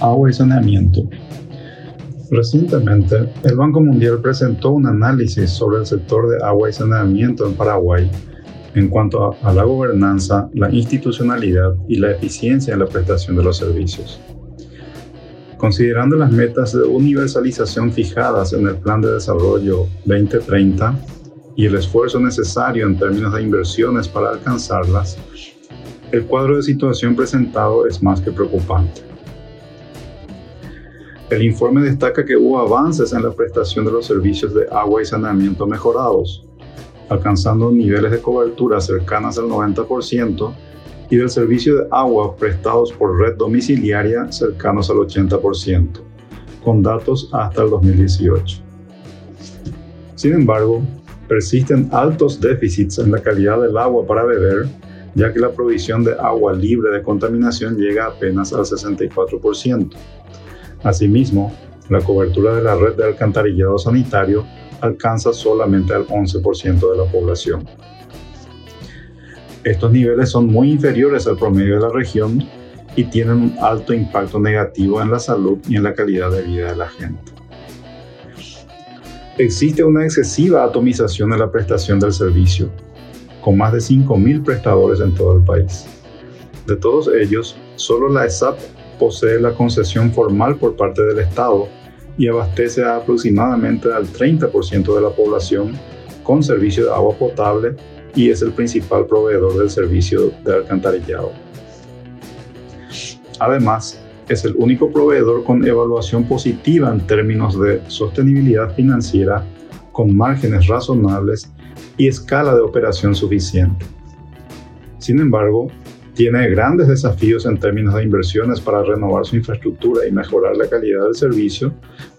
agua y saneamiento. Recientemente, el Banco Mundial presentó un análisis sobre el sector de agua y saneamiento en Paraguay en cuanto a, la gobernanza, la institucionalidad y la eficiencia en la prestación de los servicios. Considerando las metas de universalización fijadas en el Plan de Desarrollo 2030 y el esfuerzo necesario en términos de inversiones para alcanzarlas, el cuadro de situación presentado es más que preocupante. El informe destaca que hubo avances en la prestación de los servicios de agua y saneamiento mejorados, alcanzando niveles de cobertura cercanas al 90% y del servicio de agua prestados por red domiciliaria cercanos al 80%, con datos hasta el 2018. Sin embargo, persisten altos déficits en la calidad del agua para beber, ya que la provisión de agua libre de contaminación llega apenas al 64%. Asimismo, la cobertura de la red de alcantarillado sanitario alcanza solamente al 11% de la población. Estos niveles son muy inferiores al promedio de la región y tienen un alto impacto negativo en la salud y en la calidad de vida de la gente. Existe una excesiva atomización en la prestación del servicio, con más de 5.000 prestadores en todo el país. De todos ellos, solo la ESAP posee la concesión formal por parte del Estado y abastece a aproximadamente al 30% de la población con servicio de agua potable y es el principal proveedor del servicio de alcantarillado. Además, es el único proveedor con evaluación positiva en términos de sostenibilidad financiera, con márgenes razonables y escala de operación suficiente. Sin embargo, tiene grandes desafíos en términos de inversiones para renovar su infraestructura y mejorar la calidad del servicio,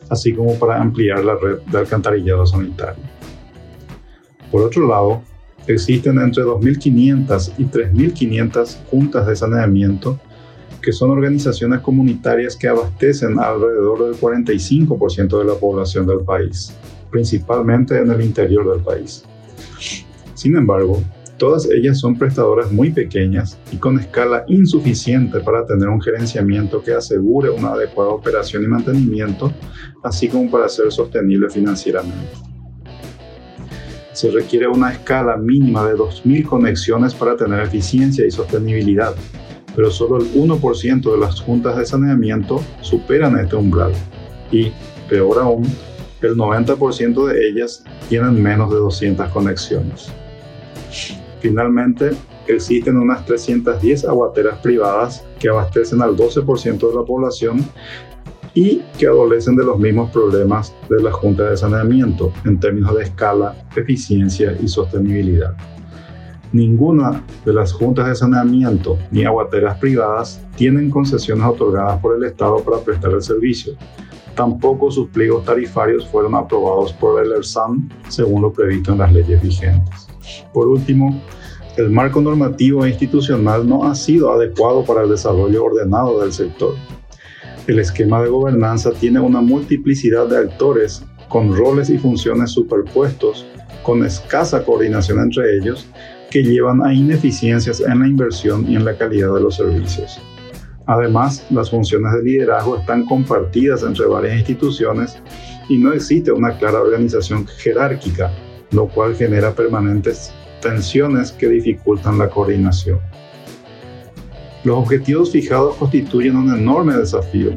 así como para ampliar la red de alcantarillado sanitario. Por otro lado, existen entre 2.500 y 3.500 juntas de saneamiento, que son organizaciones comunitarias que abastecen alrededor del 45% de la población del país, principalmente en el interior del país. Sin embargo, todas ellas son prestadoras muy pequeñas y con escala insuficiente para tener un gerenciamiento que asegure una adecuada operación y mantenimiento, así como para ser sostenible financieramente se requiere una escala mínima de 2.000 conexiones para tener eficiencia y sostenibilidad, pero solo el 1% de las juntas de saneamiento superan este umbral y, peor aún, el 90% de ellas tienen menos de 200 conexiones. Finalmente, existen unas 310 aguateras privadas que abastecen al 12% de la población y que adolecen de los mismos problemas de la Junta de Saneamiento en términos de escala, eficiencia y sostenibilidad. Ninguna de las juntas de saneamiento ni aguateras privadas tienen concesiones otorgadas por el Estado para prestar el servicio. Tampoco sus pliegos tarifarios fueron aprobados por el ERSAM según lo previsto en las leyes vigentes. Por último, el marco normativo e institucional no ha sido adecuado para el desarrollo ordenado del sector el esquema de gobernanza tiene una multiplicidad de actores con roles y funciones superpuestos, con escasa coordinación entre ellos, que llevan a ineficiencias en la inversión y en la calidad de los servicios. Además, las funciones de liderazgo están compartidas entre varias instituciones y no existe una clara organización jerárquica, lo cual genera permanentes tensiones que dificultan la coordinación. Los objetivos fijados constituyen un enorme desafío.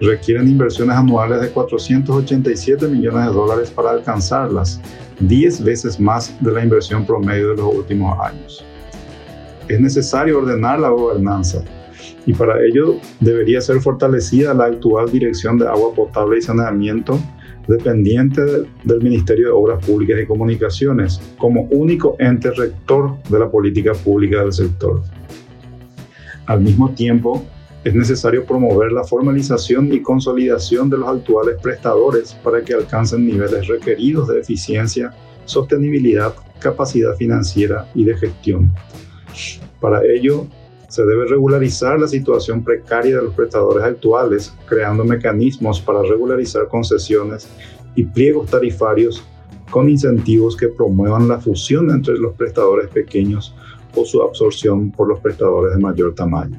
Requieren inversiones anuales de 487 millones de dólares para alcanzarlas, 10 veces más de la inversión promedio de los últimos años. Es necesario ordenar la gobernanza y para ello debería ser fortalecida la actual Dirección de Agua Potable y Saneamiento dependiente del Ministerio de Obras Públicas y Comunicaciones como único ente rector de la política pública del sector. Al mismo tiempo, es necesario promover la formalización y consolidación de los actuales prestadores para que alcancen niveles requeridos de eficiencia, sostenibilidad, capacidad financiera y de gestión. Para ello, se debe regularizar la situación precaria de los prestadores actuales, creando mecanismos para regularizar concesiones y pliegos tarifarios con incentivos que promuevan la fusión entre los prestadores pequeños o su absorción por los prestadores de mayor tamaño.